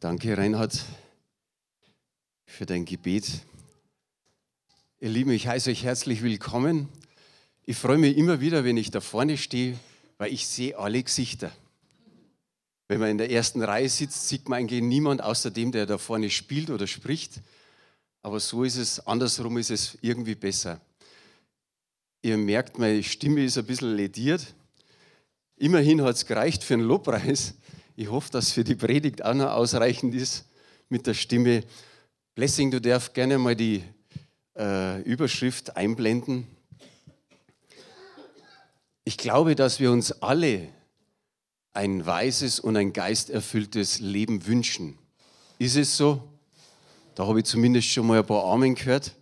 Danke, Reinhard, für dein Gebet. Ihr Lieben, ich heiße euch herzlich willkommen. Ich freue mich immer wieder, wenn ich da vorne stehe, weil ich sehe alle Gesichter. Wenn man in der ersten Reihe sitzt, sieht man eigentlich niemand außer dem, der da vorne spielt oder spricht. Aber so ist es, andersrum ist es irgendwie besser. Ihr merkt, meine Stimme ist ein bisschen lediert. Immerhin hat es gereicht für einen Lobpreis. Ich hoffe, dass für die Predigt auch noch ausreichend ist mit der Stimme. Blessing, du darfst gerne mal die äh, Überschrift einblenden. Ich glaube, dass wir uns alle ein weises und ein geisterfülltes Leben wünschen. Ist es so? Da habe ich zumindest schon mal ein paar Amen gehört.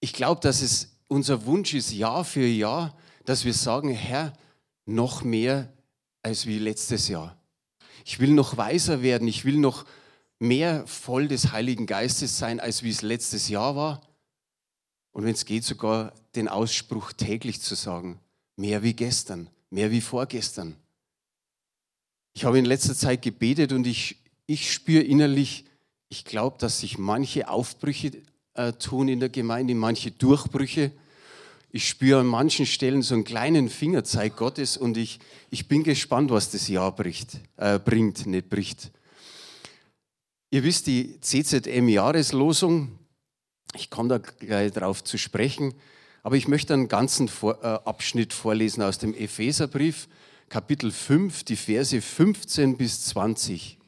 Ich glaube, dass es unser Wunsch ist, Jahr für Jahr, dass wir sagen, Herr, noch mehr als wie letztes Jahr. Ich will noch weiser werden, ich will noch mehr voll des Heiligen Geistes sein, als wie es letztes Jahr war. Und wenn es geht, sogar den Ausspruch täglich zu sagen, mehr wie gestern, mehr wie vorgestern. Ich habe in letzter Zeit gebetet und ich, ich spüre innerlich, ich glaube, dass sich manche Aufbrüche äh, tun in der Gemeinde, manche Durchbrüche. Ich spüre an manchen Stellen so einen kleinen Fingerzeig Gottes und ich, ich bin gespannt, was das Jahr bricht, äh, bringt, nicht bricht. Ihr wisst, die CZM-Jahreslosung, ich komme da gleich drauf zu sprechen, aber ich möchte einen ganzen Vor äh, Abschnitt vorlesen aus dem Epheserbrief, Kapitel 5, die Verse 15 bis 20.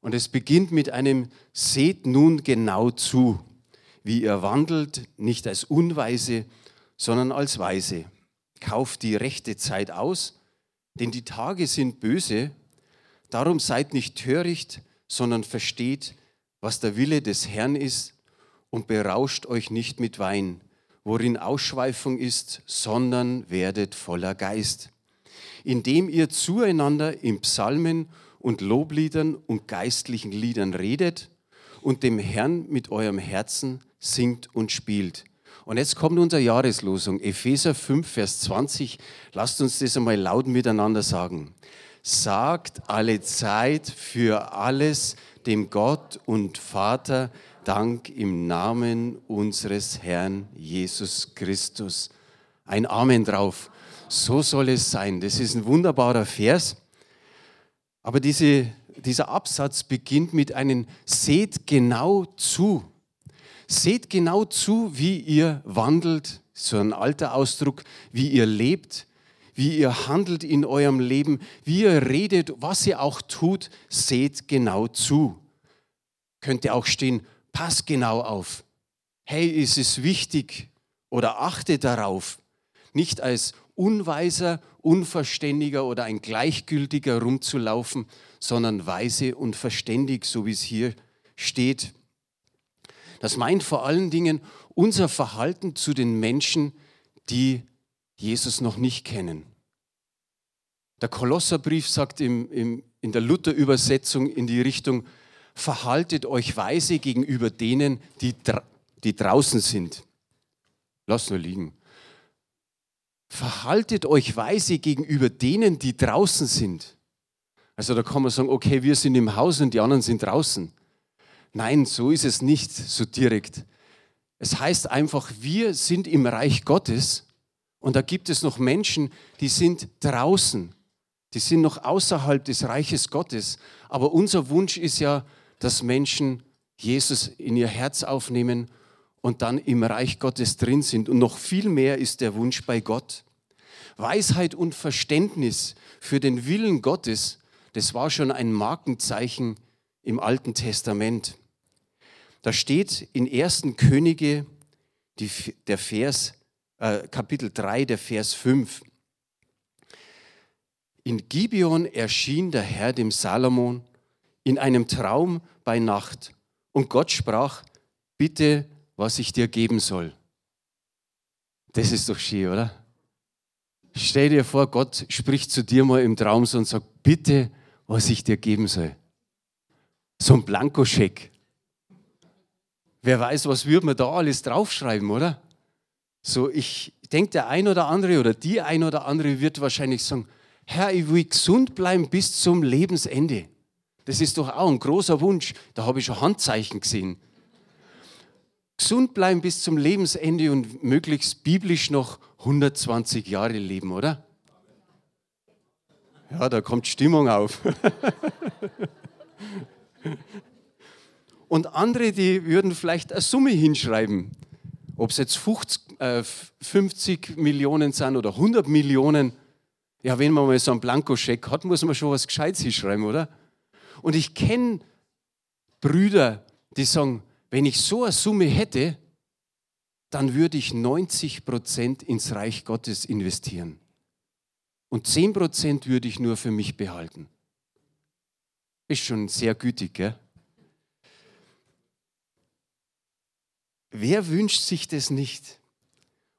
Und es beginnt mit einem Seht nun genau zu, wie ihr wandelt, nicht als Unweise, sondern als Weise. Kauft die rechte Zeit aus, denn die Tage sind böse. Darum seid nicht töricht, sondern versteht, was der Wille des Herrn ist und berauscht euch nicht mit Wein, worin Ausschweifung ist, sondern werdet voller Geist, indem ihr zueinander in Psalmen und Lobliedern und geistlichen Liedern redet und dem Herrn mit eurem Herzen singt und spielt. Und jetzt kommt unsere Jahreslosung, Epheser 5, Vers 20. Lasst uns das einmal laut miteinander sagen sagt alle Zeit für alles dem Gott und Vater Dank im Namen unseres Herrn Jesus Christus. Ein Amen drauf. So soll es sein. Das ist ein wunderbarer Vers. Aber diese, dieser Absatz beginnt mit einem Seht genau zu. Seht genau zu, wie ihr wandelt, so ein alter Ausdruck, wie ihr lebt, wie ihr handelt in eurem Leben, wie ihr redet, was ihr auch tut, seht genau zu. Könnte auch stehen, pass genau auf. Hey, ist es wichtig oder achte darauf, nicht als unweiser, unverständiger oder ein gleichgültiger rumzulaufen, sondern weise und verständig, so wie es hier steht. Das meint vor allen Dingen unser Verhalten zu den Menschen, die Jesus noch nicht kennen. Der Kolosserbrief sagt im, im, in der Luther-Übersetzung in die Richtung, verhaltet euch weise gegenüber denen, die, die draußen sind. Lass nur liegen. Verhaltet euch weise gegenüber denen, die draußen sind. Also da kann man sagen, okay, wir sind im Haus und die anderen sind draußen. Nein, so ist es nicht so direkt. Es heißt einfach, wir sind im Reich Gottes und da gibt es noch Menschen, die sind draußen. Die sind noch außerhalb des Reiches Gottes. Aber unser Wunsch ist ja, dass Menschen Jesus in ihr Herz aufnehmen und dann im Reich Gottes drin sind. Und noch viel mehr ist der Wunsch bei Gott. Weisheit und Verständnis für den Willen Gottes, das war schon ein Markenzeichen im Alten Testament. Da steht in 1. Könige die, der Vers äh, Kapitel 3, der Vers 5. In Gibeon erschien der Herr dem Salomon in einem Traum bei Nacht und Gott sprach, bitte, was ich dir geben soll. Das ist doch schön, oder? Stell dir vor, Gott spricht zu dir mal im Traum so und sagt, bitte, was ich dir geben soll. So ein Blankoscheck. Wer weiß, was würde man da alles draufschreiben, oder? So, ich denke, der ein oder andere oder die ein oder andere wird wahrscheinlich sagen, Herr, ich will gesund bleiben bis zum Lebensende. Das ist doch auch ein großer Wunsch. Da habe ich schon Handzeichen gesehen. Gesund bleiben bis zum Lebensende und möglichst biblisch noch 120 Jahre leben, oder? Ja, da kommt Stimmung auf. und andere, die würden vielleicht eine Summe hinschreiben. Ob es jetzt 50, äh, 50 Millionen sind oder 100 Millionen. Ja, wenn man mal so einen Blankoscheck hat, muss man schon was Gescheites hinschreiben, oder? Und ich kenne Brüder, die sagen, wenn ich so eine Summe hätte, dann würde ich 90 Prozent ins Reich Gottes investieren. Und 10 Prozent würde ich nur für mich behalten. Ist schon sehr gütig, gell? Wer wünscht sich das nicht?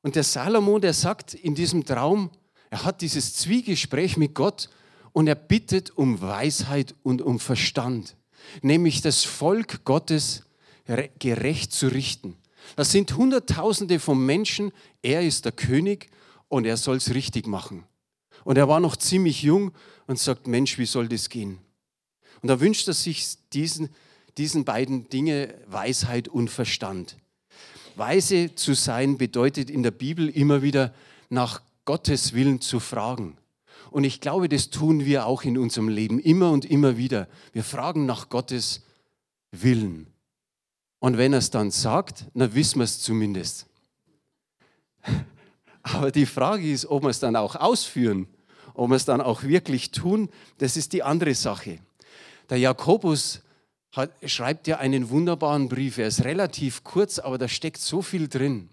Und der Salomo, der sagt in diesem Traum, er hat dieses Zwiegespräch mit Gott und er bittet um Weisheit und um Verstand, nämlich das Volk Gottes gerecht zu richten. Das sind Hunderttausende von Menschen, er ist der König und er soll es richtig machen. Und er war noch ziemlich jung und sagt, Mensch, wie soll das gehen? Und da wünscht er sich diesen, diesen beiden Dinge Weisheit und Verstand. Weise zu sein bedeutet in der Bibel immer wieder nach Gottes Willen zu fragen. Und ich glaube, das tun wir auch in unserem Leben immer und immer wieder. Wir fragen nach Gottes Willen. Und wenn er es dann sagt, dann wissen wir es zumindest. Aber die Frage ist, ob wir es dann auch ausführen, ob wir es dann auch wirklich tun, das ist die andere Sache. Der Jakobus hat, schreibt ja einen wunderbaren Brief. Er ist relativ kurz, aber da steckt so viel drin.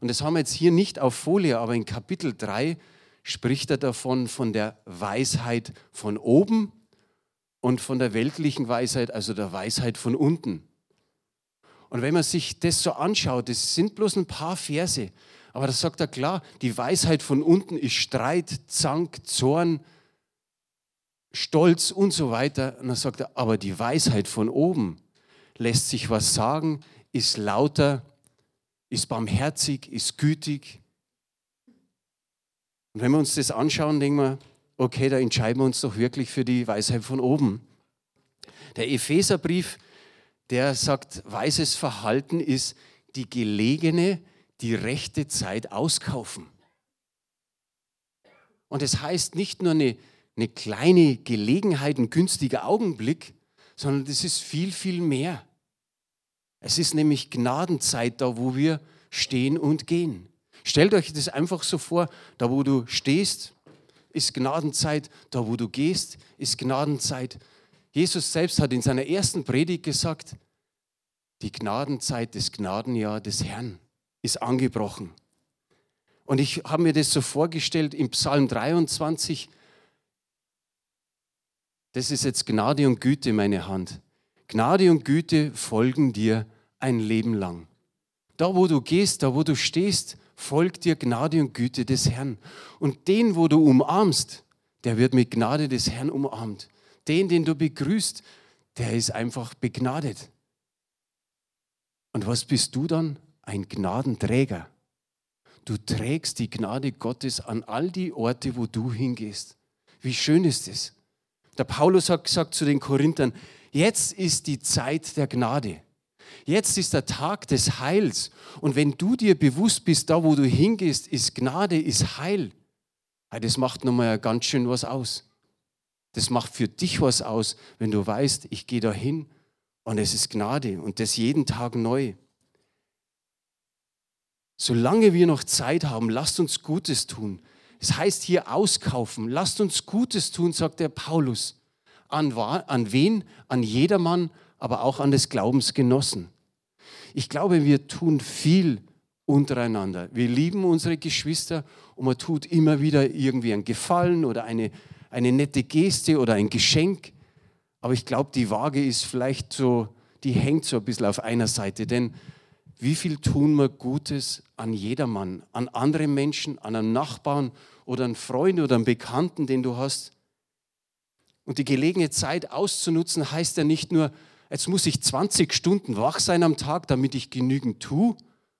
Und das haben wir jetzt hier nicht auf Folie, aber in Kapitel 3 spricht er davon, von der Weisheit von oben und von der weltlichen Weisheit, also der Weisheit von unten. Und wenn man sich das so anschaut, das sind bloß ein paar Verse, aber da sagt er klar, die Weisheit von unten ist Streit, Zank, Zorn, Stolz und so weiter. Und dann sagt er, aber die Weisheit von oben lässt sich was sagen, ist lauter, ist barmherzig, ist gütig. Und wenn wir uns das anschauen, denken wir, okay, da entscheiden wir uns doch wirklich für die Weisheit von oben. Der Epheserbrief, der sagt, weises Verhalten ist die gelegene, die rechte Zeit auskaufen. Und es das heißt nicht nur eine eine kleine Gelegenheit, ein günstiger Augenblick, sondern das ist viel, viel mehr. Es ist nämlich Gnadenzeit da, wo wir stehen und gehen. Stellt euch das einfach so vor, da wo du stehst, ist Gnadenzeit, da wo du gehst, ist Gnadenzeit. Jesus selbst hat in seiner ersten Predigt gesagt, die Gnadenzeit, das Gnadenjahr des Herrn ist angebrochen. Und ich habe mir das so vorgestellt im Psalm 23, das ist jetzt Gnade und Güte, meine Hand. Gnade und Güte folgen dir ein Leben lang. Da, wo du gehst, da, wo du stehst, folgt dir Gnade und Güte des Herrn. Und den, wo du umarmst, der wird mit Gnade des Herrn umarmt. Den, den du begrüßt, der ist einfach begnadet. Und was bist du dann? Ein Gnadenträger. Du trägst die Gnade Gottes an all die Orte, wo du hingehst. Wie schön ist es? Der Paulus hat gesagt zu den Korinthern, jetzt ist die Zeit der Gnade. Jetzt ist der Tag des Heils. Und wenn du dir bewusst bist, da wo du hingehst, ist Gnade, ist Heil. Das macht nochmal ganz schön was aus. Das macht für dich was aus, wenn du weißt, ich gehe da hin und es ist Gnade und das jeden Tag neu. Solange wir noch Zeit haben, lasst uns Gutes tun. Es heißt hier auskaufen. Lasst uns Gutes tun, sagt der Paulus. An, an wen? An jedermann, aber auch an des Glaubensgenossen. Ich glaube, wir tun viel untereinander. Wir lieben unsere Geschwister und man tut immer wieder irgendwie ein Gefallen oder eine, eine nette Geste oder ein Geschenk. Aber ich glaube, die Waage ist vielleicht so, die hängt so ein bisschen auf einer Seite. Denn wie viel tun wir Gutes an jedermann, an andere Menschen, an einen Nachbarn oder einen Freund oder einen Bekannten, den du hast. Und die gelegene Zeit auszunutzen, heißt ja nicht nur, jetzt muss ich 20 Stunden wach sein am Tag, damit ich genügend tue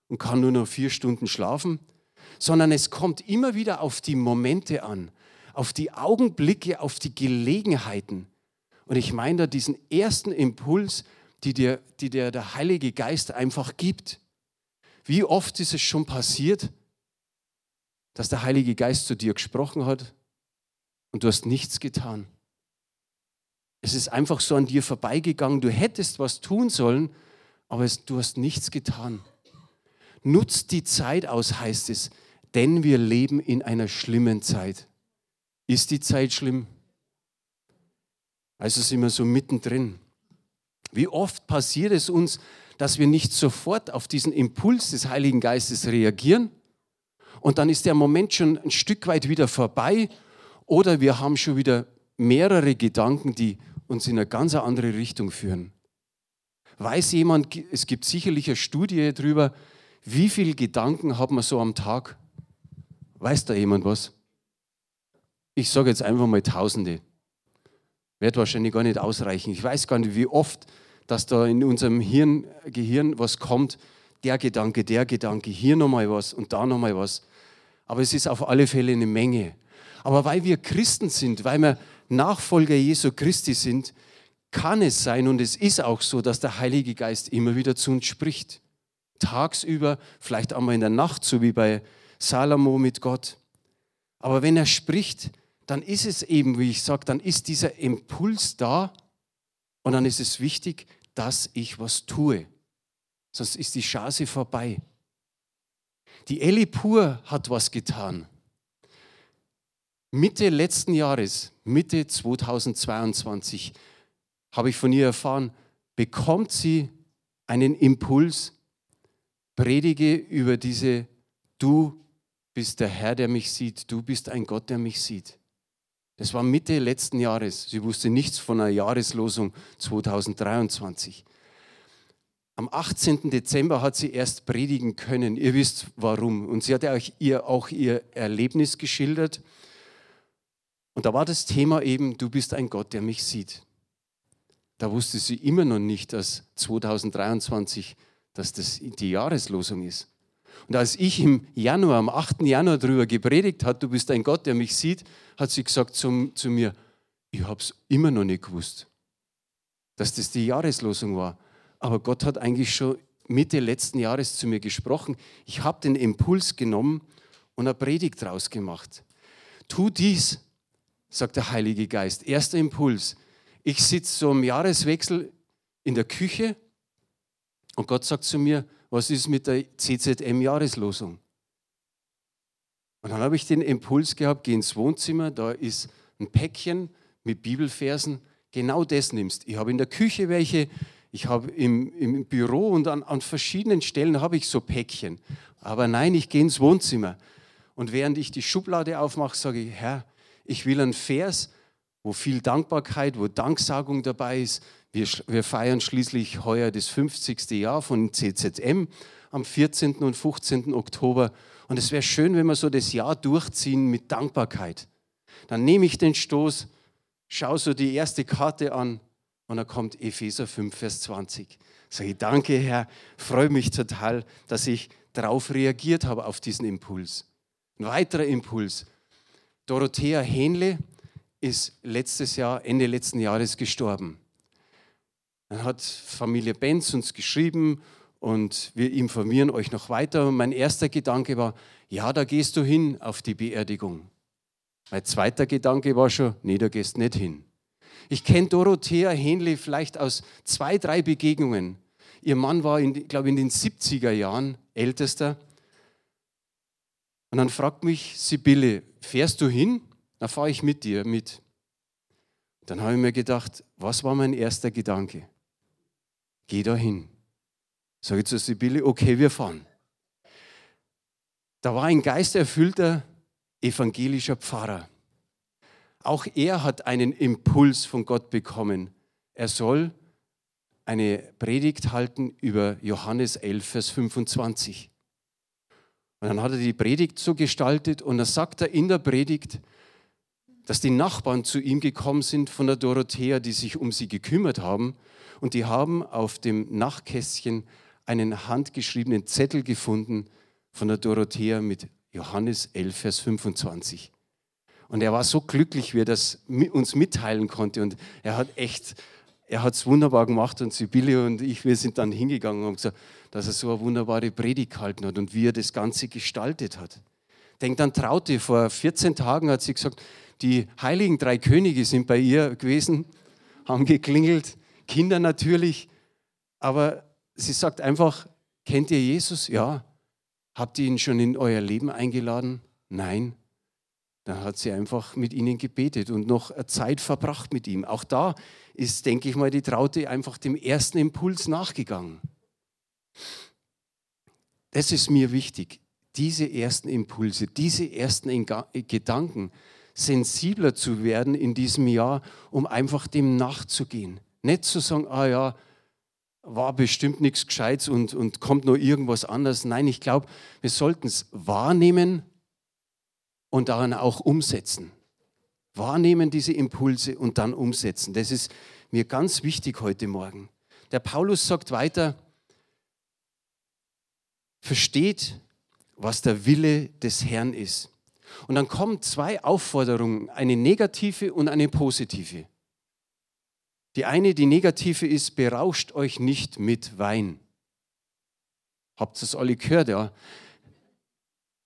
und kann nur noch vier Stunden schlafen, sondern es kommt immer wieder auf die Momente an, auf die Augenblicke, auf die Gelegenheiten. Und ich meine da diesen ersten Impuls, die dir, die dir der Heilige Geist einfach gibt. Wie oft ist es schon passiert, dass der Heilige Geist zu dir gesprochen hat und du hast nichts getan? Es ist einfach so an dir vorbeigegangen. Du hättest was tun sollen, aber es, du hast nichts getan. Nutzt die Zeit aus, heißt es, denn wir leben in einer schlimmen Zeit. Ist die Zeit schlimm? Also sind wir so mittendrin. Wie oft passiert es uns, dass wir nicht sofort auf diesen Impuls des Heiligen Geistes reagieren und dann ist der Moment schon ein Stück weit wieder vorbei oder wir haben schon wieder mehrere Gedanken, die uns in eine ganz andere Richtung führen. Weiß jemand, es gibt sicherlich eine Studie darüber, wie viele Gedanken hat man so am Tag? Weiß da jemand was? Ich sage jetzt einfach mal Tausende. Wird wahrscheinlich gar nicht ausreichen. Ich weiß gar nicht, wie oft, dass da in unserem Hirn, Gehirn was kommt. Der Gedanke, der Gedanke, hier nochmal was und da nochmal was. Aber es ist auf alle Fälle eine Menge. Aber weil wir Christen sind, weil wir Nachfolger Jesu Christi sind, kann es sein und es ist auch so, dass der Heilige Geist immer wieder zu uns spricht. Tagsüber, vielleicht einmal in der Nacht, so wie bei Salomo mit Gott. Aber wenn er spricht, dann ist es eben, wie ich sage, dann ist dieser Impuls da und dann ist es wichtig, dass ich was tue. Sonst ist die Chance vorbei. Die Ellie Pur hat was getan. Mitte letzten Jahres, Mitte 2022, habe ich von ihr erfahren, bekommt sie einen Impuls, predige über diese, du bist der Herr, der mich sieht, du bist ein Gott, der mich sieht. Das war Mitte letzten Jahres. Sie wusste nichts von einer Jahreslosung 2023. Am 18. Dezember hat sie erst predigen können. Ihr wisst warum. Und sie hat euch ihr auch ihr Erlebnis geschildert. Und da war das Thema eben, du bist ein Gott, der mich sieht. Da wusste sie immer noch nicht, dass 2023, dass das die Jahreslosung ist. Und als ich im Januar, am 8. Januar darüber gepredigt hat, du bist ein Gott, der mich sieht, hat sie gesagt zum, zu mir, ich habe es immer noch nicht gewusst, dass das die Jahreslosung war. Aber Gott hat eigentlich schon Mitte letzten Jahres zu mir gesprochen. Ich habe den Impuls genommen und eine Predigt draus gemacht. Tu dies, sagt der Heilige Geist. Erster Impuls. Ich sitze so im Jahreswechsel in der Küche und Gott sagt zu mir, was ist mit der CZM-Jahreslosung? Und dann habe ich den Impuls gehabt, geh ins Wohnzimmer, da ist ein Päckchen mit Bibelversen, genau das nimmst. Ich habe in der Küche welche, ich habe im, im Büro und an, an verschiedenen Stellen habe ich so Päckchen. Aber nein, ich gehe ins Wohnzimmer. Und während ich die Schublade aufmache, sage ich, Herr, ich will einen Vers, wo viel Dankbarkeit, wo Danksagung dabei ist, wir, wir feiern schließlich heuer das 50. Jahr von CZM am 14. und 15. Oktober. Und es wäre schön, wenn wir so das Jahr durchziehen mit Dankbarkeit. Dann nehme ich den Stoß, schaue so die erste Karte an und dann kommt Epheser 5, Vers 20. Sage ich, danke Herr, freue mich total, dass ich darauf reagiert habe, auf diesen Impuls. Ein weiterer Impuls. Dorothea Hähnle ist letztes Jahr, Ende letzten Jahres gestorben. Dann hat Familie Benz uns geschrieben und wir informieren euch noch weiter. Und mein erster Gedanke war, ja, da gehst du hin auf die Beerdigung. Mein zweiter Gedanke war schon, nee, da gehst nicht hin. Ich kenne Dorothea Henle vielleicht aus zwei, drei Begegnungen. Ihr Mann war, in, glaube in den 70er Jahren ältester. Und dann fragt mich Sibylle, fährst du hin? Dann fahre ich mit dir mit. Dann habe ich mir gedacht, was war mein erster Gedanke? Geh da hin. Sage ich zu Sibylle, okay, wir fahren. Da war ein geisterfüllter evangelischer Pfarrer. Auch er hat einen Impuls von Gott bekommen. Er soll eine Predigt halten über Johannes 11, Vers 25. Und dann hat er die Predigt so gestaltet und da sagt er in der Predigt, dass die Nachbarn zu ihm gekommen sind von der Dorothea, die sich um sie gekümmert haben und die haben auf dem Nachtkästchen einen handgeschriebenen Zettel gefunden von der Dorothea mit Johannes 11, Vers 25. Und er war so glücklich, wie er das uns mitteilen konnte. Und er hat echt, er hat es wunderbar gemacht. Und Sibylle und ich, wir sind dann hingegangen und haben gesagt, dass er so eine wunderbare Predigt gehalten hat und wie er das Ganze gestaltet hat. Denkt an Traute, vor 14 Tagen hat sie gesagt, die heiligen drei Könige sind bei ihr gewesen, haben geklingelt, Kinder natürlich, aber sie sagt einfach, kennt ihr Jesus? Ja. Habt ihr ihn schon in euer Leben eingeladen? Nein. Dann hat sie einfach mit ihnen gebetet und noch Zeit verbracht mit ihm. Auch da ist, denke ich mal, die Traute einfach dem ersten Impuls nachgegangen. Das ist mir wichtig, diese ersten Impulse, diese ersten Gedanken sensibler zu werden in diesem Jahr, um einfach dem nachzugehen. Nicht zu sagen, ah ja, war bestimmt nichts Gescheites und, und kommt noch irgendwas anderes. Nein, ich glaube, wir sollten es wahrnehmen, und daran auch umsetzen. Wahrnehmen diese Impulse und dann umsetzen. Das ist mir ganz wichtig heute Morgen. Der Paulus sagt weiter, versteht, was der Wille des Herrn ist. Und dann kommen zwei Aufforderungen, eine negative und eine positive. Die eine, die negative ist, berauscht euch nicht mit Wein. Habt ihr das alle gehört, ja?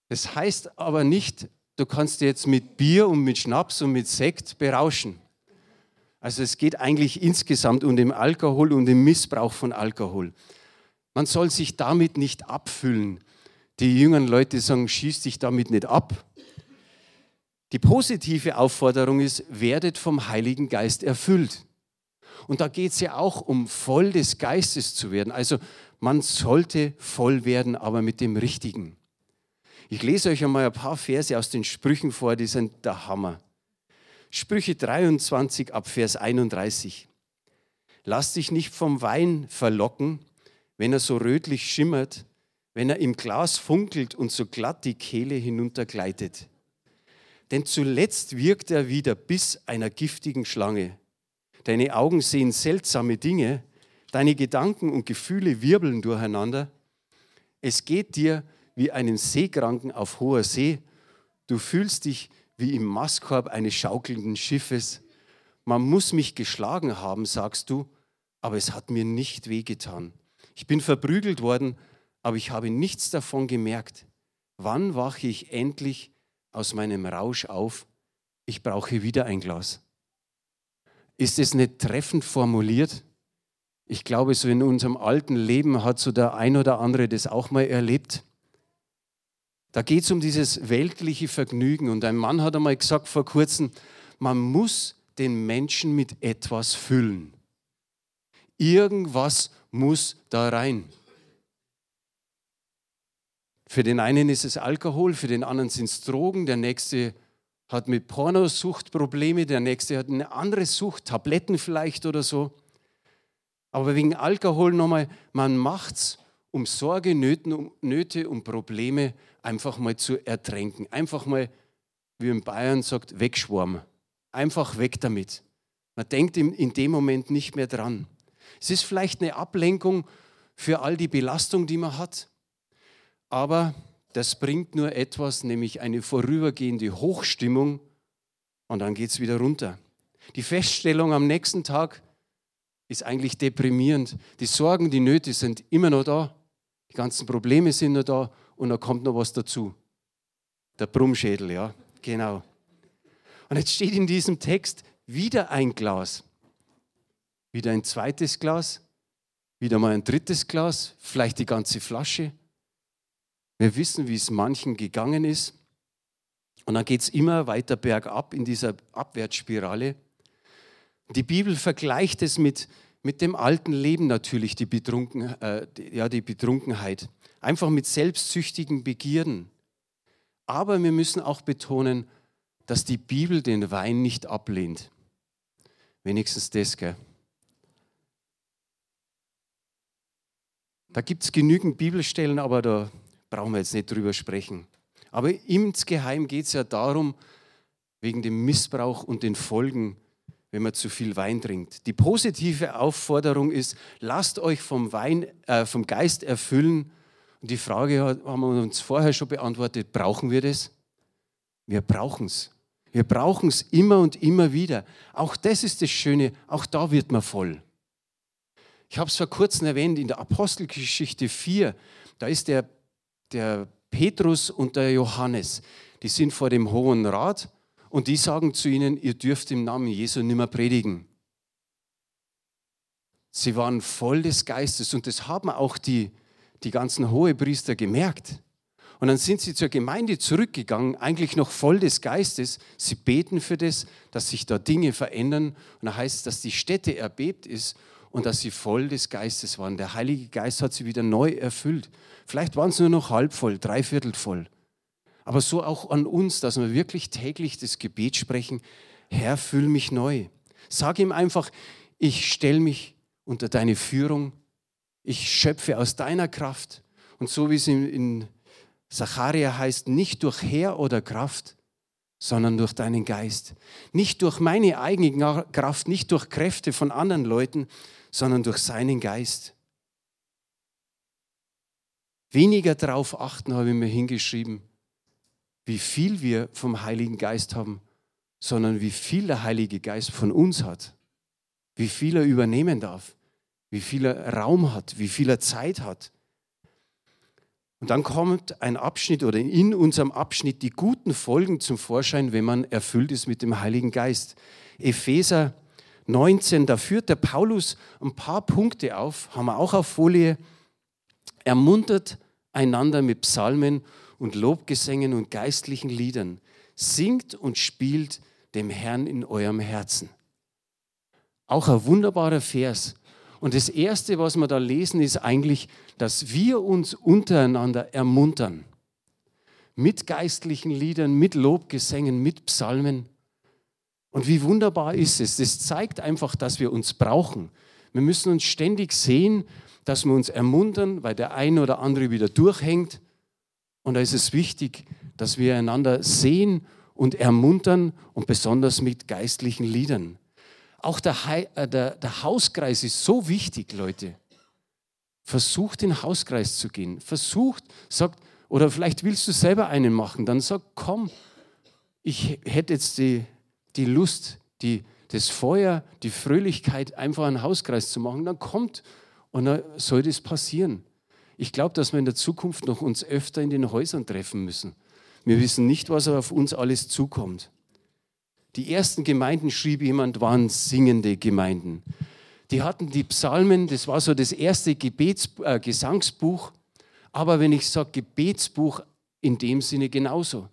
Das heißt aber nicht, du kannst jetzt mit Bier und mit Schnaps und mit Sekt berauschen. Also es geht eigentlich insgesamt um den Alkohol und den Missbrauch von Alkohol. Man soll sich damit nicht abfüllen. Die jüngeren Leute sagen, schieß dich damit nicht ab. Die positive Aufforderung ist, werdet vom Heiligen Geist erfüllt. Und da geht es ja auch um voll des Geistes zu werden. Also man sollte voll werden, aber mit dem Richtigen. Ich lese euch einmal ein paar Verse aus den Sprüchen vor, die sind der Hammer. Sprüche 23 ab Vers 31. Lass dich nicht vom Wein verlocken, wenn er so rötlich schimmert, wenn er im Glas funkelt und so glatt die Kehle hinuntergleitet. Denn zuletzt wirkt er wieder bis einer giftigen Schlange. Deine Augen sehen seltsame Dinge, deine Gedanken und Gefühle wirbeln durcheinander. Es geht dir wie einen Seekranken auf hoher See. Du fühlst dich wie im Mastkorb eines schaukelnden Schiffes. Man muss mich geschlagen haben, sagst du, aber es hat mir nicht wehgetan. Ich bin verprügelt worden, aber ich habe nichts davon gemerkt. Wann wache ich endlich aus meinem Rausch auf? Ich brauche wieder ein Glas. Ist es nicht treffend formuliert? Ich glaube, so in unserem alten Leben hat so der ein oder andere das auch mal erlebt. Da geht es um dieses weltliche Vergnügen. Und ein Mann hat einmal gesagt vor kurzem, man muss den Menschen mit etwas füllen. Irgendwas muss da rein. Für den einen ist es Alkohol, für den anderen sind es Drogen, der nächste hat mit Pornosucht Probleme, der nächste hat eine andere Sucht, Tabletten vielleicht oder so. Aber wegen Alkohol nochmal, man macht's, um Sorge, Nöte und Probleme einfach mal zu ertränken. Einfach mal, wie in Bayern sagt, wegschwarmen. Einfach weg damit. Man denkt in dem Moment nicht mehr dran. Es ist vielleicht eine Ablenkung für all die Belastung, die man hat, aber das bringt nur etwas, nämlich eine vorübergehende Hochstimmung und dann geht es wieder runter. Die Feststellung am nächsten Tag ist eigentlich deprimierend. Die Sorgen, die Nöte sind immer noch da, die ganzen Probleme sind noch da und da kommt noch was dazu. Der Brummschädel, ja, genau. Und jetzt steht in diesem Text wieder ein Glas. Wieder ein zweites Glas, wieder mal ein drittes Glas, vielleicht die ganze Flasche. Wir wissen, wie es manchen gegangen ist. Und dann geht es immer weiter bergab in dieser Abwärtsspirale. Die Bibel vergleicht es mit, mit dem alten Leben natürlich, die, Betrunken, äh, die, ja, die Betrunkenheit einfach mit selbstsüchtigen Begierden. Aber wir müssen auch betonen, dass die Bibel den Wein nicht ablehnt. Wenigstens das, gell? Da gibt es genügend Bibelstellen, aber da brauchen wir jetzt nicht drüber sprechen. Aber insgeheim geht es ja darum, wegen dem Missbrauch und den Folgen, wenn man zu viel Wein trinkt. Die positive Aufforderung ist, lasst euch vom, Wein, äh, vom Geist erfüllen und die Frage haben wir uns vorher schon beantwortet, brauchen wir das? Wir brauchen es. Wir brauchen es immer und immer wieder. Auch das ist das Schöne, auch da wird man voll. Ich habe es vor kurzem erwähnt, in der Apostelgeschichte 4, da ist der, der Petrus und der Johannes, die sind vor dem Hohen Rat und die sagen zu ihnen, ihr dürft im Namen Jesu nicht mehr predigen. Sie waren voll des Geistes und das haben auch die, die ganzen Hohepriester gemerkt. Und dann sind sie zur Gemeinde zurückgegangen, eigentlich noch voll des Geistes. Sie beten für das, dass sich da Dinge verändern. Und da heißt es, dass die Stätte erbebt ist und dass sie voll des Geistes waren. Der Heilige Geist hat sie wieder neu erfüllt. Vielleicht waren sie nur noch halb voll, dreiviertel voll. Aber so auch an uns, dass wir wirklich täglich das Gebet sprechen, Herr, füll mich neu. Sag ihm einfach, ich stelle mich unter deine Führung, ich schöpfe aus deiner Kraft. Und so wie es in Zacharia heißt, nicht durch Heer oder Kraft, sondern durch deinen Geist. Nicht durch meine eigene Kraft, nicht durch Kräfte von anderen Leuten, sondern durch seinen Geist. Weniger darauf achten, habe ich mir hingeschrieben, wie viel wir vom Heiligen Geist haben, sondern wie viel der Heilige Geist von uns hat, wie viel er übernehmen darf, wie viel er Raum hat, wie viel er Zeit hat. Und dann kommt ein Abschnitt oder in unserem Abschnitt die guten Folgen zum Vorschein, wenn man erfüllt ist mit dem Heiligen Geist. Epheser 19, da führt der Paulus ein paar Punkte auf, haben wir auch auf Folie. Ermuntert einander mit Psalmen und Lobgesängen und geistlichen Liedern. Singt und spielt dem Herrn in eurem Herzen. Auch ein wunderbarer Vers, und das Erste, was wir da lesen, ist eigentlich, dass wir uns untereinander ermuntern. Mit geistlichen Liedern, mit Lobgesängen, mit Psalmen. Und wie wunderbar ist es? Das zeigt einfach, dass wir uns brauchen. Wir müssen uns ständig sehen, dass wir uns ermuntern, weil der eine oder andere wieder durchhängt. Und da ist es wichtig, dass wir einander sehen und ermuntern und besonders mit geistlichen Liedern. Auch der, äh, der, der Hauskreis ist so wichtig, Leute. Versucht, in den Hauskreis zu gehen. Versucht, sagt, oder vielleicht willst du selber einen machen, dann sag, komm, ich hätte jetzt die, die Lust, die, das Feuer, die Fröhlichkeit, einfach einen Hauskreis zu machen. Dann kommt und dann soll das passieren. Ich glaube, dass wir in der Zukunft noch uns öfter in den Häusern treffen müssen. Wir wissen nicht, was auf uns alles zukommt. Die ersten Gemeinden, schrieb jemand, waren singende Gemeinden. Die hatten die Psalmen, das war so das erste Gebets, äh, Gesangsbuch. Aber wenn ich sage Gebetsbuch, in dem Sinne genauso.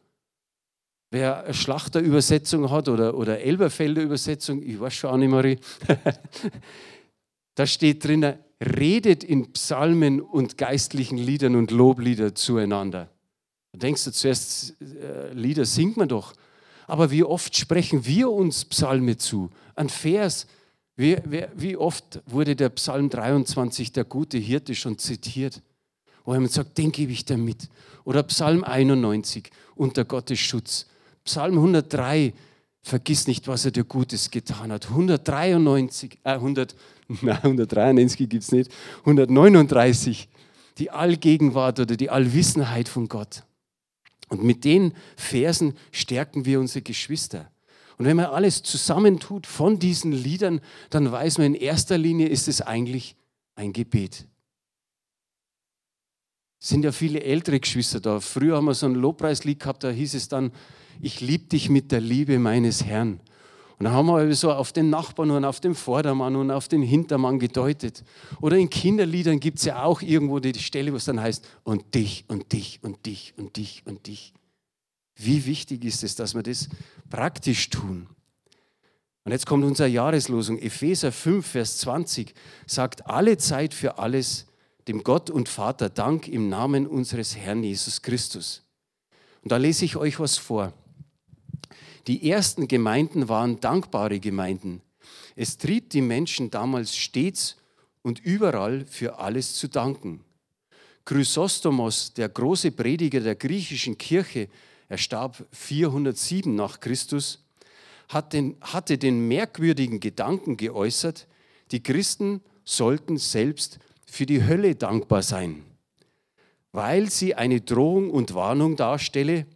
Wer Schlachterübersetzung hat oder, oder Elberfelder Übersetzung, ich weiß schon auch nicht mehr, da steht drin, redet in Psalmen und geistlichen Liedern und Loblieder zueinander. Da denkst du zuerst, äh, Lieder singt man doch. Aber wie oft sprechen wir uns Psalme zu? Ein Vers. Wie, wie oft wurde der Psalm 23, der gute Hirte, schon zitiert? Wo er sagt, den gebe ich dir mit. Oder Psalm 91, unter Gottes Schutz. Psalm 103, vergiss nicht, was er dir Gutes getan hat. 193, äh, 100, nein, 193 gibt es nicht. 139, die Allgegenwart oder die Allwissenheit von Gott. Und mit den Versen stärken wir unsere Geschwister. Und wenn man alles zusammentut von diesen Liedern, dann weiß man, in erster Linie ist es eigentlich ein Gebet. Es sind ja viele ältere Geschwister da. Früher haben wir so ein Lobpreislied gehabt, da hieß es dann, ich liebe dich mit der Liebe meines Herrn. Und dann haben wir so auf den Nachbarn und auf den Vordermann und auf den Hintermann gedeutet. Oder in Kinderliedern gibt es ja auch irgendwo die Stelle, wo es dann heißt, und dich und dich und dich und dich und dich. Wie wichtig ist es, dass wir das praktisch tun? Und jetzt kommt unsere Jahreslosung. Epheser 5, Vers 20 sagt, alle Zeit für alles dem Gott und Vater Dank im Namen unseres Herrn Jesus Christus. Und da lese ich euch was vor. Die ersten Gemeinden waren dankbare Gemeinden. Es trieb die Menschen damals stets und überall für alles zu danken. Chrysostomos, der große Prediger der griechischen Kirche, er starb 407 nach Christus, hatte den merkwürdigen Gedanken geäußert, die Christen sollten selbst für die Hölle dankbar sein, weil sie eine Drohung und Warnung darstelle,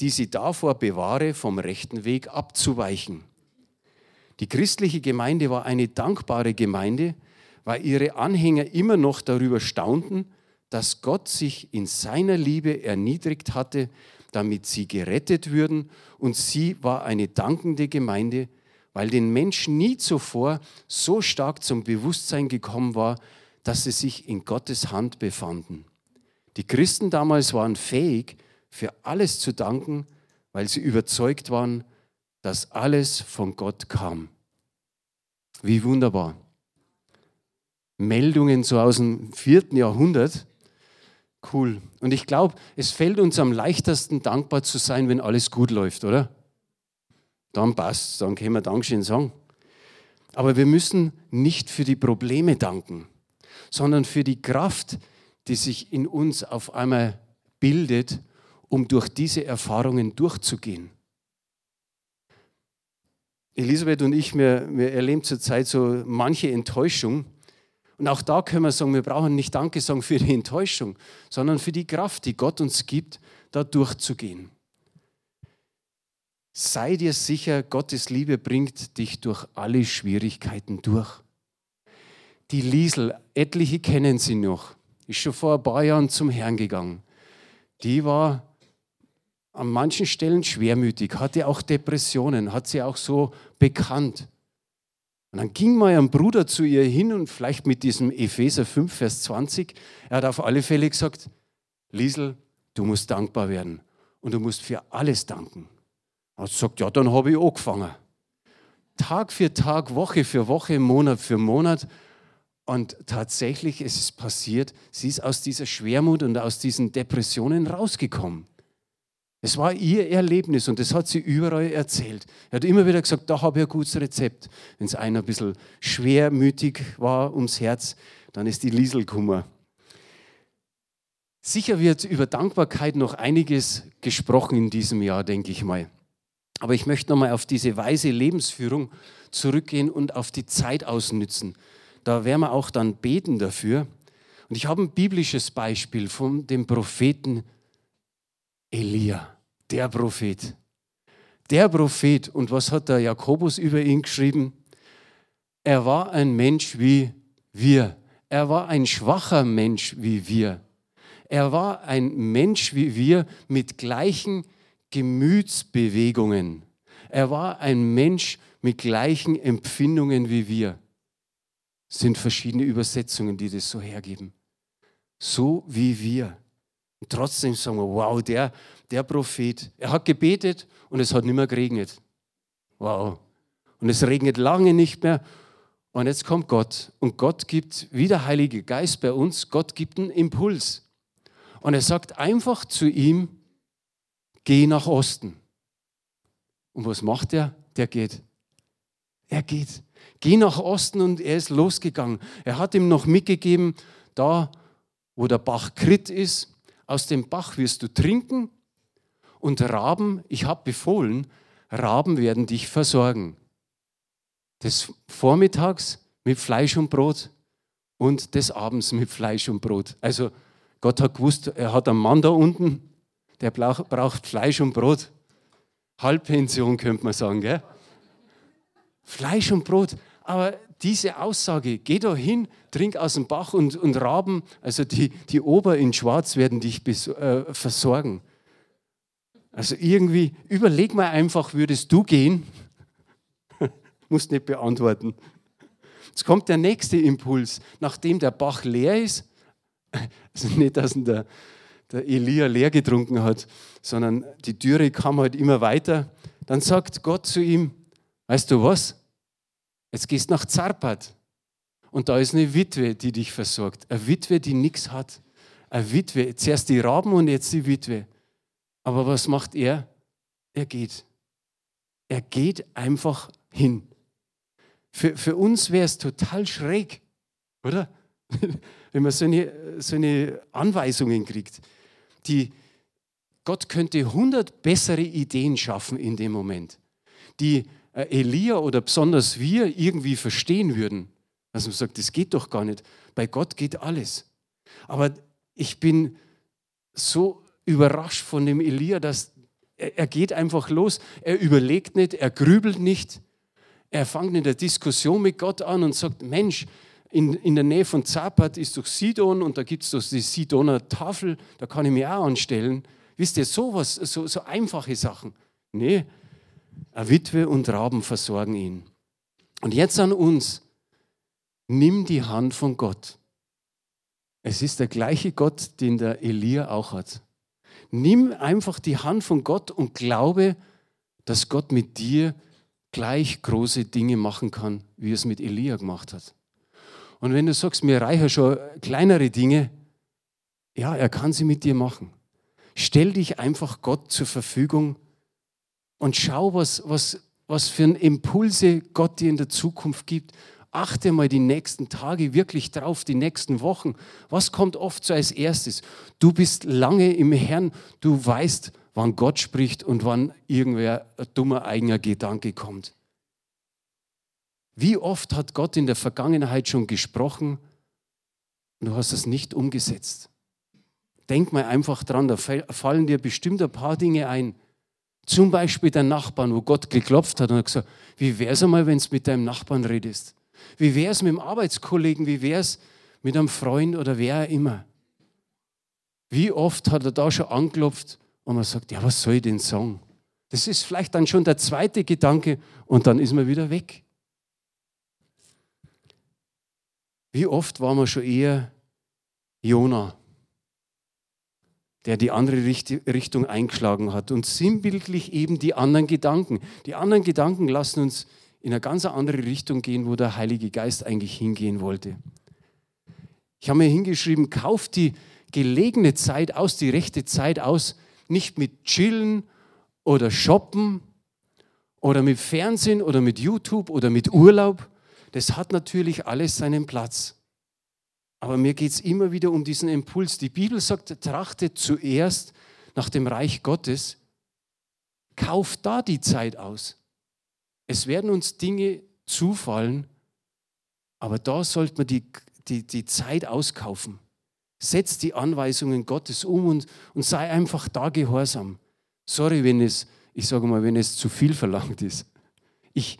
die sie davor bewahre, vom rechten Weg abzuweichen. Die christliche Gemeinde war eine dankbare Gemeinde, weil ihre Anhänger immer noch darüber staunten, dass Gott sich in seiner Liebe erniedrigt hatte, damit sie gerettet würden. Und sie war eine dankende Gemeinde, weil den Menschen nie zuvor so stark zum Bewusstsein gekommen war, dass sie sich in Gottes Hand befanden. Die Christen damals waren fähig, für alles zu danken, weil sie überzeugt waren, dass alles von Gott kam. Wie wunderbar. Meldungen so aus dem vierten Jahrhundert. Cool. Und ich glaube, es fällt uns am leichtesten dankbar zu sein, wenn alles gut läuft, oder? Dann passt, dann können wir Dankeschön sagen. Aber wir müssen nicht für die Probleme danken, sondern für die Kraft, die sich in uns auf einmal bildet, um durch diese Erfahrungen durchzugehen. Elisabeth und ich, wir, wir erleben zurzeit so manche Enttäuschung. Und auch da können wir sagen, wir brauchen nicht Danke sagen für die Enttäuschung, sondern für die Kraft, die Gott uns gibt, da durchzugehen. Sei dir sicher, Gottes Liebe bringt dich durch alle Schwierigkeiten durch. Die Liesel, etliche kennen sie noch, ist schon vor ein paar Jahren zum Herrn gegangen. Die war an manchen Stellen schwermütig, hatte auch Depressionen, hat sie auch so bekannt. Und dann ging mal ein Bruder zu ihr hin und vielleicht mit diesem Epheser 5, Vers 20, er hat auf alle Fälle gesagt, Liesel, du musst dankbar werden und du musst für alles danken. Er hat gesagt, ja, dann habe ich angefangen. Tag für Tag, Woche für Woche, Monat für Monat. Und tatsächlich ist es passiert, sie ist aus dieser Schwermut und aus diesen Depressionen rausgekommen. Es war ihr Erlebnis und das hat sie überall erzählt. Er hat immer wieder gesagt, da habe ich ein gutes Rezept. Wenn es einer ein bisschen schwermütig war ums Herz, dann ist die Lieselkummer. Sicher wird über Dankbarkeit noch einiges gesprochen in diesem Jahr, denke ich mal. Aber ich möchte nochmal auf diese weise Lebensführung zurückgehen und auf die Zeit ausnützen. Da werden wir auch dann beten dafür. Und ich habe ein biblisches Beispiel von dem Propheten Elia, der Prophet. Der Prophet. Und was hat der Jakobus über ihn geschrieben? Er war ein Mensch wie wir. Er war ein schwacher Mensch wie wir. Er war ein Mensch wie wir mit gleichen Gemütsbewegungen. Er war ein Mensch mit gleichen Empfindungen wie wir. Es sind verschiedene Übersetzungen, die das so hergeben. So wie wir. Und trotzdem sagen wir, wow, der, der Prophet, er hat gebetet und es hat nicht mehr geregnet. Wow. Und es regnet lange nicht mehr. Und jetzt kommt Gott. Und Gott gibt, wie der Heilige Geist bei uns, Gott gibt einen Impuls. Und er sagt einfach zu ihm, geh nach Osten. Und was macht er? Der geht. Er geht. Geh nach Osten und er ist losgegangen. Er hat ihm noch mitgegeben, da wo der Bach Krit ist, aus dem Bach wirst du trinken und Raben, ich habe befohlen, Raben werden dich versorgen. Des Vormittags mit Fleisch und Brot und des Abends mit Fleisch und Brot. Also Gott hat gewusst, er hat einen Mann da unten, der braucht Fleisch und Brot. Halbpension könnte man sagen, gell? Fleisch und Brot. Aber diese Aussage, geh da hin, trink aus dem Bach und, und Raben, also die, die Ober in Schwarz werden dich bis, äh, versorgen. Also irgendwie, überleg mal einfach, würdest du gehen? Musst nicht beantworten. Jetzt kommt der nächste Impuls, nachdem der Bach leer ist, also nicht, dass der, der Elia leer getrunken hat, sondern die Dürre kam halt immer weiter, dann sagt Gott zu ihm, weißt du was, Jetzt gehst du nach Zarpat und da ist eine Witwe, die dich versorgt. Eine Witwe, die nichts hat. Eine Witwe, zuerst die Raben und jetzt die Witwe. Aber was macht er? Er geht. Er geht einfach hin. Für, für uns wäre es total schräg, oder? Wenn man so eine, so eine Anweisungen kriegt. Die, Gott könnte 100 bessere Ideen schaffen in dem Moment, die Elia oder besonders wir irgendwie verstehen würden. Also man sagt, das geht doch gar nicht. Bei Gott geht alles. Aber ich bin so überrascht von dem Elia, dass er geht einfach los. Er überlegt nicht, er grübelt nicht. Er fängt in der Diskussion mit Gott an und sagt, Mensch, in, in der Nähe von Zapat ist doch Sidon und da gibt es doch die Sidoner Tafel, da kann ich mich auch anstellen. Wisst ihr, sowas, so, so einfache Sachen. Nee, Witwe und Raben versorgen ihn. Und jetzt an uns, nimm die Hand von Gott. Es ist der gleiche Gott, den der Elia auch hat. Nimm einfach die Hand von Gott und glaube, dass Gott mit dir gleich große Dinge machen kann, wie er es mit Elia gemacht hat. Und wenn du sagst, mir reichen schon kleinere Dinge, ja, er kann sie mit dir machen. Stell dich einfach Gott zur Verfügung und schau, was, was, was für Impulse Gott dir in der Zukunft gibt. Achte mal die nächsten Tage wirklich drauf, die nächsten Wochen. Was kommt oft so als erstes? Du bist lange im Herrn, du weißt, wann Gott spricht und wann irgendwer ein dummer eigener Gedanke kommt. Wie oft hat Gott in der Vergangenheit schon gesprochen und du hast es nicht umgesetzt? Denk mal einfach dran, da fallen dir bestimmt ein paar Dinge ein. Zum Beispiel der Nachbarn, wo Gott geklopft hat und hat gesagt, wie wäre es einmal, wenn du mit deinem Nachbarn redest? Wie wäre es mit dem Arbeitskollegen? Wie wäre es mit einem Freund oder wer immer? Wie oft hat er da schon angeklopft und man sagt, ja, was soll ich denn sagen? Das ist vielleicht dann schon der zweite Gedanke und dann ist man wieder weg. Wie oft war man schon eher Jona, der die andere Richtung eingeschlagen hat und sinnbildlich eben die anderen Gedanken. Die anderen Gedanken lassen uns in eine ganz andere Richtung gehen, wo der Heilige Geist eigentlich hingehen wollte. Ich habe mir hingeschrieben, kauft die gelegene Zeit aus, die rechte Zeit aus, nicht mit Chillen oder Shoppen oder mit Fernsehen oder mit YouTube oder mit Urlaub. Das hat natürlich alles seinen Platz. Aber mir geht es immer wieder um diesen Impuls. Die Bibel sagt, trachtet zuerst nach dem Reich Gottes, kauft da die Zeit aus. Es werden uns Dinge zufallen, aber da sollte man die, die, die Zeit auskaufen. Setz die Anweisungen Gottes um und, und sei einfach da gehorsam. Sorry, wenn es, ich sage mal, wenn es zu viel verlangt ist. Ich,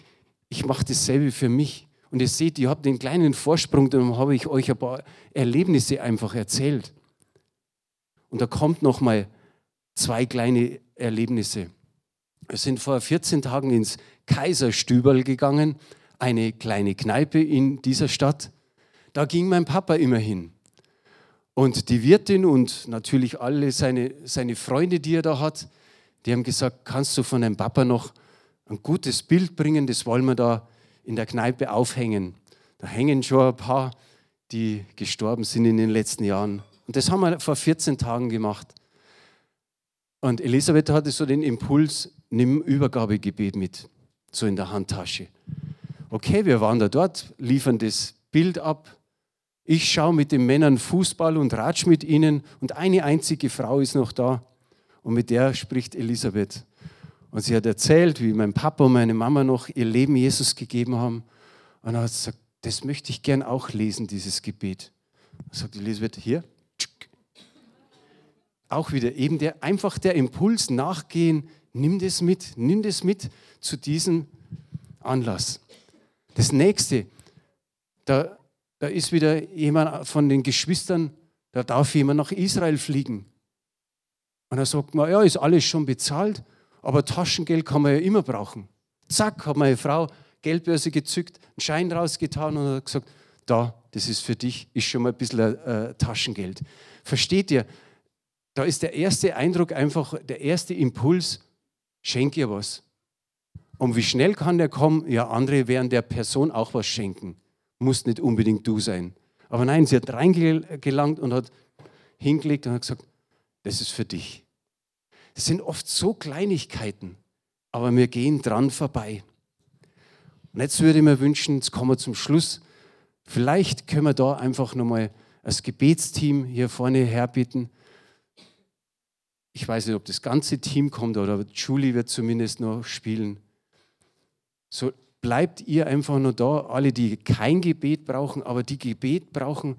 ich mache dasselbe für mich. Und ihr seht, ihr habt den kleinen Vorsprung, dann habe ich euch ein paar Erlebnisse einfach erzählt. Und da kommt noch mal zwei kleine Erlebnisse. Wir sind vor 14 Tagen ins Kaiserstüberl gegangen, eine kleine Kneipe in dieser Stadt. Da ging mein Papa immer hin. Und die Wirtin und natürlich alle seine, seine Freunde, die er da hat, die haben gesagt, kannst du von deinem Papa noch ein gutes Bild bringen, das wollen wir da in der Kneipe aufhängen. Da hängen schon ein paar, die gestorben sind in den letzten Jahren. Und das haben wir vor 14 Tagen gemacht. Und Elisabeth hatte so den Impuls, nimm Übergabegebet mit, so in der Handtasche. Okay, wir waren da dort, liefern das Bild ab. Ich schaue mit den Männern Fußball und ratsch mit ihnen und eine einzige Frau ist noch da und mit der spricht Elisabeth. Und sie hat erzählt, wie mein Papa und meine Mama noch ihr Leben Jesus gegeben haben. Und er hat gesagt, das möchte ich gern auch lesen, dieses Gebet. Sagt Elisabeth, hier. Auch wieder eben der, einfach der Impuls nachgehen, nimm das mit, nimm das mit zu diesem Anlass. Das nächste, da, da ist wieder jemand von den Geschwistern, da darf jemand nach Israel fliegen. Und er sagt mal, ja, ist alles schon bezahlt. Aber Taschengeld kann man ja immer brauchen. Zack, hat meine Frau Geldbörse gezückt, einen Schein rausgetan und hat gesagt, da, das ist für dich, ist schon mal ein bisschen äh, Taschengeld. Versteht ihr? Da ist der erste Eindruck einfach, der erste Impuls, schenk ihr was. Und wie schnell kann der kommen? Ja, andere werden der Person auch was schenken. Muss nicht unbedingt du sein. Aber nein, sie hat reingelangt und hat hingelegt und hat gesagt, das ist für dich. Das sind oft so Kleinigkeiten, aber wir gehen dran vorbei. Und jetzt würde ich mir wünschen, jetzt kommen wir zum Schluss, vielleicht können wir da einfach nochmal als Gebetsteam hier vorne herbitten. Ich weiß nicht, ob das ganze Team kommt oder Julie wird zumindest noch spielen. So bleibt ihr einfach nur da, alle, die kein Gebet brauchen, aber die Gebet brauchen,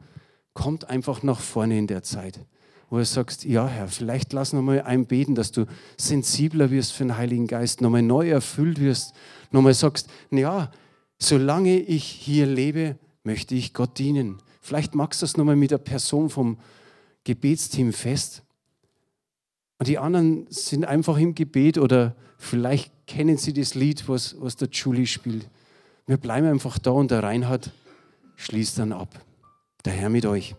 kommt einfach nach vorne in der Zeit. Wo du sagst, ja Herr, vielleicht lass nochmal einbeten, dass du sensibler wirst für den Heiligen Geist, nochmal neu erfüllt wirst, nochmal sagst, ja, solange ich hier lebe, möchte ich Gott dienen. Vielleicht magst du das nochmal mit der Person vom Gebetsteam fest. Und die anderen sind einfach im Gebet oder vielleicht kennen sie das Lied, was, was der Julie spielt. Wir bleiben einfach da und der Reinhard schließt dann ab. Der Herr mit euch.